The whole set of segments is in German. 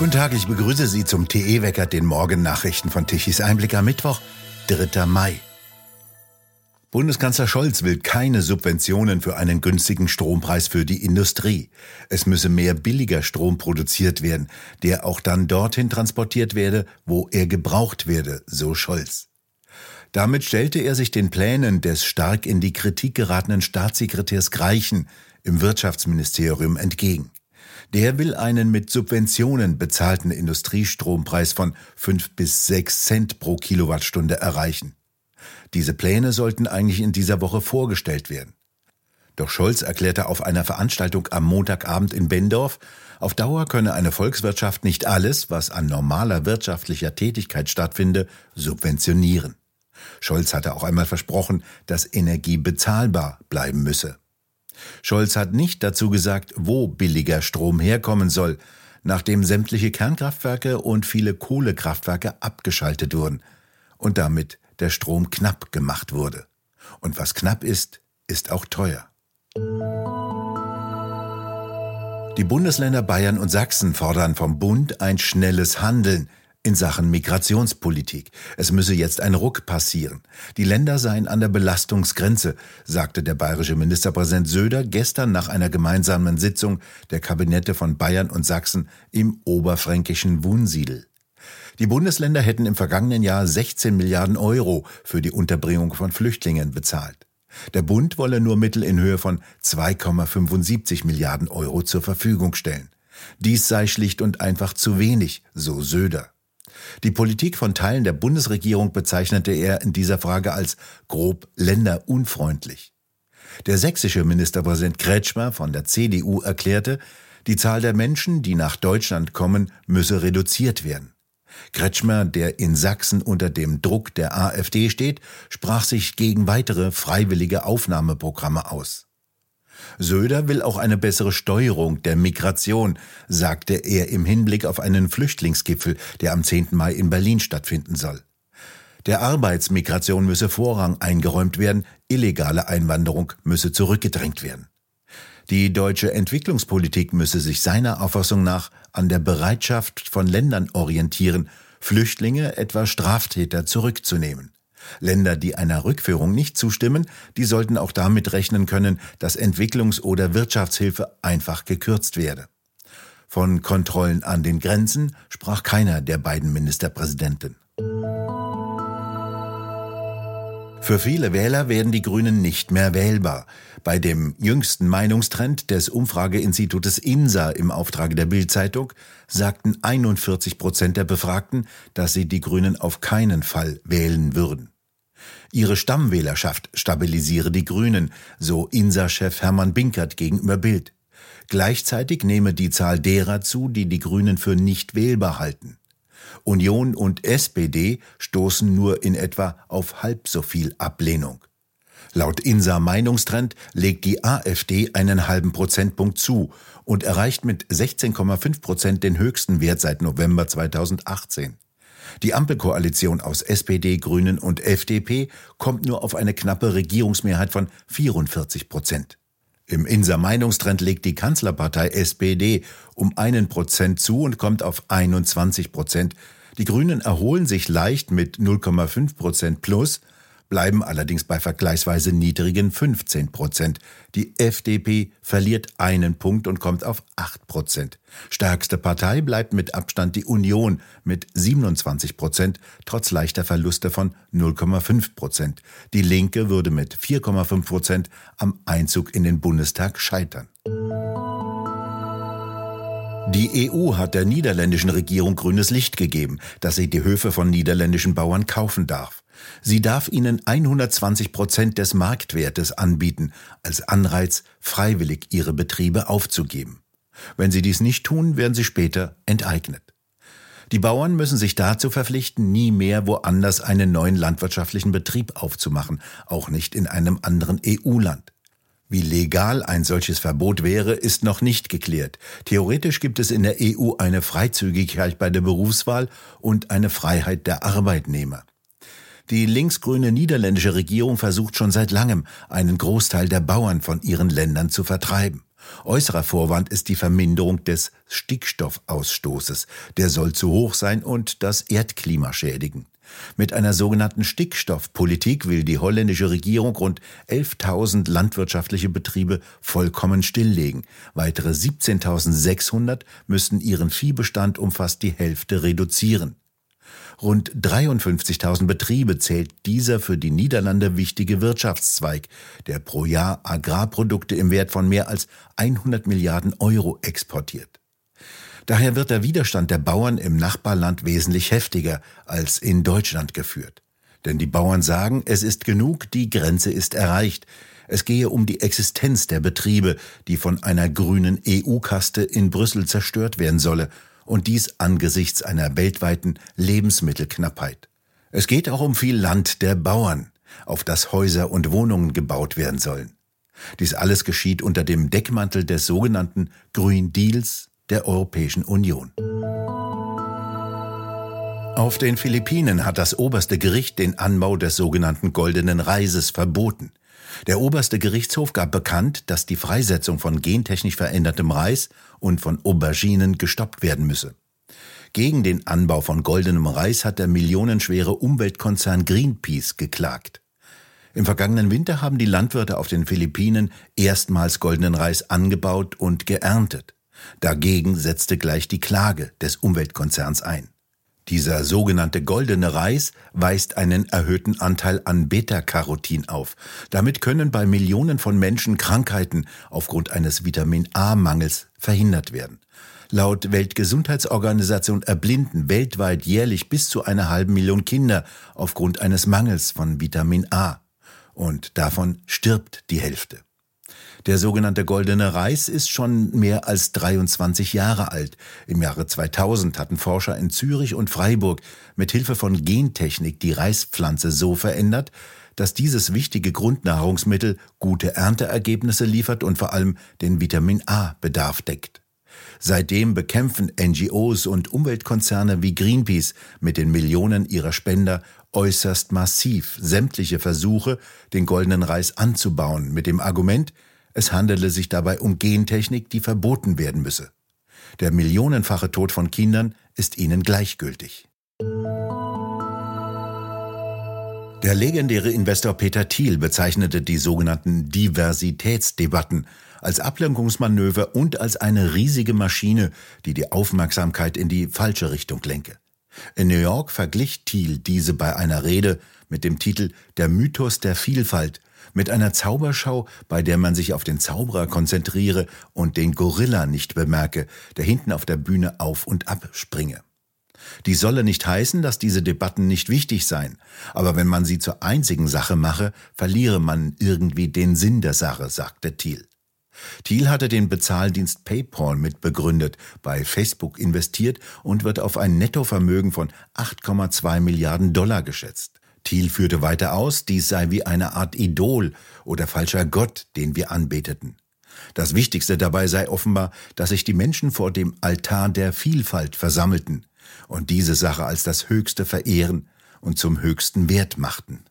Guten Tag, ich begrüße Sie zum TE-Wecker, den Morgennachrichten von Tichys Einblick am Mittwoch, 3. Mai. Bundeskanzler Scholz will keine Subventionen für einen günstigen Strompreis für die Industrie. Es müsse mehr billiger Strom produziert werden, der auch dann dorthin transportiert werde, wo er gebraucht werde, so Scholz. Damit stellte er sich den Plänen des stark in die Kritik geratenen Staatssekretärs Greichen im Wirtschaftsministerium entgegen. Der will einen mit Subventionen bezahlten Industriestrompreis von fünf bis sechs Cent pro Kilowattstunde erreichen. Diese Pläne sollten eigentlich in dieser Woche vorgestellt werden. Doch Scholz erklärte auf einer Veranstaltung am Montagabend in Bendorf, auf Dauer könne eine Volkswirtschaft nicht alles, was an normaler wirtschaftlicher Tätigkeit stattfinde, subventionieren. Scholz hatte auch einmal versprochen, dass Energie bezahlbar bleiben müsse. Scholz hat nicht dazu gesagt, wo billiger Strom herkommen soll, nachdem sämtliche Kernkraftwerke und viele Kohlekraftwerke abgeschaltet wurden und damit der Strom knapp gemacht wurde. Und was knapp ist, ist auch teuer. Die Bundesländer Bayern und Sachsen fordern vom Bund ein schnelles Handeln in Sachen Migrationspolitik. Es müsse jetzt ein Ruck passieren. Die Länder seien an der Belastungsgrenze, sagte der bayerische Ministerpräsident Söder gestern nach einer gemeinsamen Sitzung der Kabinette von Bayern und Sachsen im oberfränkischen Wunsiedel. Die Bundesländer hätten im vergangenen Jahr 16 Milliarden Euro für die Unterbringung von Flüchtlingen bezahlt. Der Bund wolle nur Mittel in Höhe von 2,75 Milliarden Euro zur Verfügung stellen. Dies sei schlicht und einfach zu wenig, so Söder. Die Politik von Teilen der Bundesregierung bezeichnete er in dieser Frage als grob länderunfreundlich. Der sächsische Ministerpräsident Kretschmer von der CDU erklärte, die Zahl der Menschen, die nach Deutschland kommen, müsse reduziert werden. Kretschmer, der in Sachsen unter dem Druck der AfD steht, sprach sich gegen weitere freiwillige Aufnahmeprogramme aus. Söder will auch eine bessere Steuerung der Migration, sagte er im Hinblick auf einen Flüchtlingsgipfel, der am 10. Mai in Berlin stattfinden soll. Der Arbeitsmigration müsse Vorrang eingeräumt werden, illegale Einwanderung müsse zurückgedrängt werden. Die deutsche Entwicklungspolitik müsse sich seiner Auffassung nach an der Bereitschaft von Ländern orientieren, Flüchtlinge, etwa Straftäter, zurückzunehmen. Länder, die einer Rückführung nicht zustimmen, die sollten auch damit rechnen können, dass Entwicklungs- oder Wirtschaftshilfe einfach gekürzt werde. Von Kontrollen an den Grenzen sprach keiner der beiden Ministerpräsidenten. Für viele Wähler werden die Grünen nicht mehr wählbar. Bei dem jüngsten Meinungstrend des Umfrageinstitutes INSA im Auftrage der Bildzeitung sagten 41 Prozent der Befragten, dass sie die Grünen auf keinen Fall wählen würden. Ihre Stammwählerschaft stabilisiere die Grünen, so INSA-Chef Hermann Binkert gegenüber Bild. Gleichzeitig nehme die Zahl derer zu, die die Grünen für nicht wählbar halten. Union und SPD stoßen nur in etwa auf halb so viel Ablehnung. Laut INSA Meinungstrend legt die AfD einen halben Prozentpunkt zu und erreicht mit 16,5 Prozent den höchsten Wert seit November 2018. Die Ampelkoalition aus SPD, Grünen und FDP kommt nur auf eine knappe Regierungsmehrheit von 44 Prozent. Im Inser Meinungstrend legt die Kanzlerpartei SPD um einen Prozent zu und kommt auf 21 Prozent. Die Grünen erholen sich leicht mit 0,5 Prozent plus, bleiben allerdings bei vergleichsweise niedrigen 15 Prozent. Die FDP verliert einen Punkt und kommt auf 8 Prozent. Stärkste Partei bleibt mit Abstand die Union mit 27 Prozent, trotz leichter Verluste von 0,5 Prozent. Die Linke würde mit 4,5 Prozent am Einzug in den Bundestag scheitern. Die EU hat der niederländischen Regierung grünes Licht gegeben, dass sie die Höfe von niederländischen Bauern kaufen darf. Sie darf ihnen 120 Prozent des Marktwertes anbieten, als Anreiz, freiwillig ihre Betriebe aufzugeben. Wenn sie dies nicht tun, werden sie später enteignet. Die Bauern müssen sich dazu verpflichten, nie mehr woanders einen neuen landwirtschaftlichen Betrieb aufzumachen, auch nicht in einem anderen EU-Land. Wie legal ein solches Verbot wäre, ist noch nicht geklärt. Theoretisch gibt es in der EU eine Freizügigkeit bei der Berufswahl und eine Freiheit der Arbeitnehmer. Die linksgrüne niederländische Regierung versucht schon seit langem, einen Großteil der Bauern von ihren Ländern zu vertreiben. Äußerer Vorwand ist die Verminderung des Stickstoffausstoßes. Der soll zu hoch sein und das Erdklima schädigen. Mit einer sogenannten Stickstoffpolitik will die holländische Regierung rund 11.000 landwirtschaftliche Betriebe vollkommen stilllegen. Weitere 17.600 müssten ihren Viehbestand um fast die Hälfte reduzieren. Rund 53.000 Betriebe zählt dieser für die Niederlande wichtige Wirtschaftszweig, der pro Jahr Agrarprodukte im Wert von mehr als 100 Milliarden Euro exportiert. Daher wird der Widerstand der Bauern im Nachbarland wesentlich heftiger als in Deutschland geführt. Denn die Bauern sagen, es ist genug, die Grenze ist erreicht. Es gehe um die Existenz der Betriebe, die von einer grünen EU-Kaste in Brüssel zerstört werden solle, und dies angesichts einer weltweiten Lebensmittelknappheit. Es geht auch um viel Land der Bauern, auf das Häuser und Wohnungen gebaut werden sollen. Dies alles geschieht unter dem Deckmantel des sogenannten Green Deals der Europäischen Union. Auf den Philippinen hat das oberste Gericht den Anbau des sogenannten goldenen Reises verboten. Der oberste Gerichtshof gab bekannt, dass die Freisetzung von gentechnisch verändertem Reis und von Auberginen gestoppt werden müsse. Gegen den Anbau von goldenem Reis hat der millionenschwere Umweltkonzern Greenpeace geklagt. Im vergangenen Winter haben die Landwirte auf den Philippinen erstmals goldenen Reis angebaut und geerntet. Dagegen setzte gleich die Klage des Umweltkonzerns ein. Dieser sogenannte goldene Reis weist einen erhöhten Anteil an Beta-Carotin auf. Damit können bei Millionen von Menschen Krankheiten aufgrund eines Vitamin A-Mangels verhindert werden. Laut Weltgesundheitsorganisation erblinden weltweit jährlich bis zu einer halben Million Kinder aufgrund eines Mangels von Vitamin A. Und davon stirbt die Hälfte. Der sogenannte goldene Reis ist schon mehr als 23 Jahre alt. Im Jahre 2000 hatten Forscher in Zürich und Freiburg mit Hilfe von Gentechnik die Reispflanze so verändert, dass dieses wichtige Grundnahrungsmittel gute Ernteergebnisse liefert und vor allem den Vitamin A-Bedarf deckt. Seitdem bekämpfen NGOs und Umweltkonzerne wie Greenpeace mit den Millionen ihrer Spender äußerst massiv sämtliche Versuche, den goldenen Reis anzubauen, mit dem Argument, es handele sich dabei um Gentechnik, die verboten werden müsse. Der millionenfache Tod von Kindern ist ihnen gleichgültig. Der legendäre Investor Peter Thiel bezeichnete die sogenannten Diversitätsdebatten als Ablenkungsmanöver und als eine riesige Maschine, die die Aufmerksamkeit in die falsche Richtung lenke. In New York verglich Thiel diese bei einer Rede mit dem Titel Der Mythos der Vielfalt mit einer Zauberschau, bei der man sich auf den Zauberer konzentriere und den Gorilla nicht bemerke, der hinten auf der Bühne auf und ab springe. Die solle nicht heißen, dass diese Debatten nicht wichtig seien, aber wenn man sie zur einzigen Sache mache, verliere man irgendwie den Sinn der Sache, sagte Thiel. Thiel hatte den Bezahldienst PayPal mitbegründet, bei Facebook investiert und wird auf ein Nettovermögen von 8,2 Milliarden Dollar geschätzt. Thiel führte weiter aus, dies sei wie eine Art Idol oder falscher Gott, den wir anbeteten. Das Wichtigste dabei sei offenbar, dass sich die Menschen vor dem Altar der Vielfalt versammelten und diese Sache als das Höchste verehren und zum höchsten Wert machten.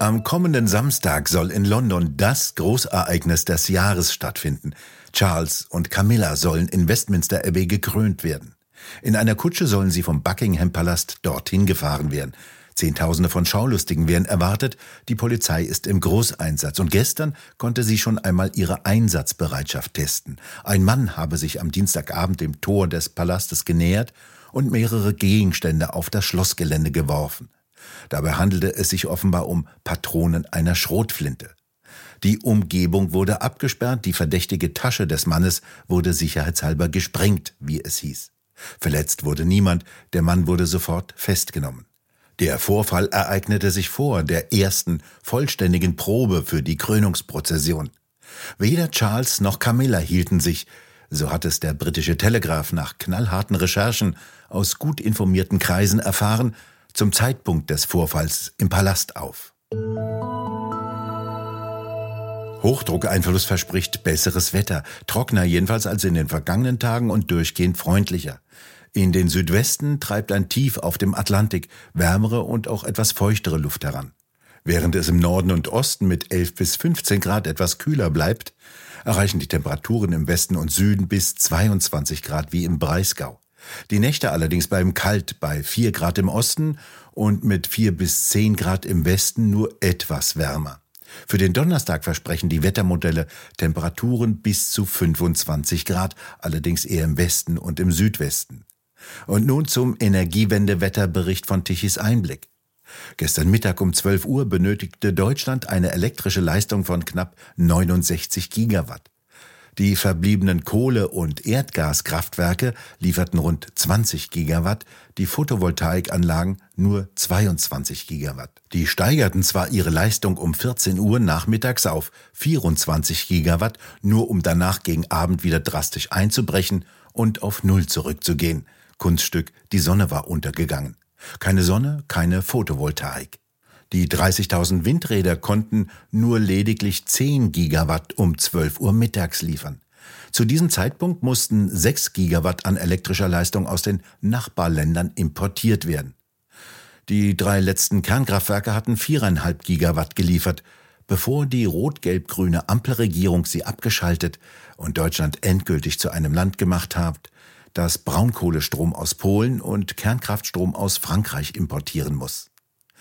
Am kommenden Samstag soll in London das Großereignis des Jahres stattfinden. Charles und Camilla sollen in Westminster Abbey gekrönt werden. In einer Kutsche sollen sie vom Buckingham Palast dorthin gefahren werden. Zehntausende von Schaulustigen werden erwartet. Die Polizei ist im Großeinsatz und gestern konnte sie schon einmal ihre Einsatzbereitschaft testen. Ein Mann habe sich am Dienstagabend dem Tor des Palastes genähert und mehrere Gegenstände auf das Schlossgelände geworfen. Dabei handelte es sich offenbar um Patronen einer Schrotflinte. Die Umgebung wurde abgesperrt, die verdächtige Tasche des Mannes wurde sicherheitshalber gesprengt, wie es hieß. Verletzt wurde niemand, der Mann wurde sofort festgenommen. Der Vorfall ereignete sich vor der ersten vollständigen Probe für die Krönungsprozession. Weder Charles noch Camilla hielten sich, so hat es der britische Telegraph nach knallharten Recherchen aus gut informierten Kreisen erfahren, zum Zeitpunkt des Vorfalls im Palast auf. Hochdruckeinfluss verspricht besseres Wetter, trockener jedenfalls als in den vergangenen Tagen und durchgehend freundlicher. In den Südwesten treibt ein Tief auf dem Atlantik wärmere und auch etwas feuchtere Luft heran. Während es im Norden und Osten mit 11 bis 15 Grad etwas kühler bleibt, erreichen die Temperaturen im Westen und Süden bis 22 Grad wie im Breisgau. Die Nächte allerdings bleiben kalt bei 4 Grad im Osten und mit 4 bis 10 Grad im Westen nur etwas wärmer. Für den Donnerstag versprechen die Wettermodelle Temperaturen bis zu 25 Grad, allerdings eher im Westen und im Südwesten. Und nun zum Energiewende-Wetterbericht von Tichys Einblick. Gestern Mittag um 12 Uhr benötigte Deutschland eine elektrische Leistung von knapp 69 Gigawatt. Die verbliebenen Kohle- und Erdgaskraftwerke lieferten rund 20 Gigawatt, die Photovoltaikanlagen nur 22 Gigawatt. Die steigerten zwar ihre Leistung um 14 Uhr nachmittags auf 24 Gigawatt, nur um danach gegen Abend wieder drastisch einzubrechen und auf Null zurückzugehen. Kunststück, die Sonne war untergegangen. Keine Sonne, keine Photovoltaik. Die 30.000 Windräder konnten nur lediglich 10 Gigawatt um 12 Uhr mittags liefern. Zu diesem Zeitpunkt mussten 6 Gigawatt an elektrischer Leistung aus den Nachbarländern importiert werden. Die drei letzten Kernkraftwerke hatten 4,5 Gigawatt geliefert, bevor die rot-gelb-grüne Ampelregierung sie abgeschaltet und Deutschland endgültig zu einem Land gemacht hat, das Braunkohlestrom aus Polen und Kernkraftstrom aus Frankreich importieren muss.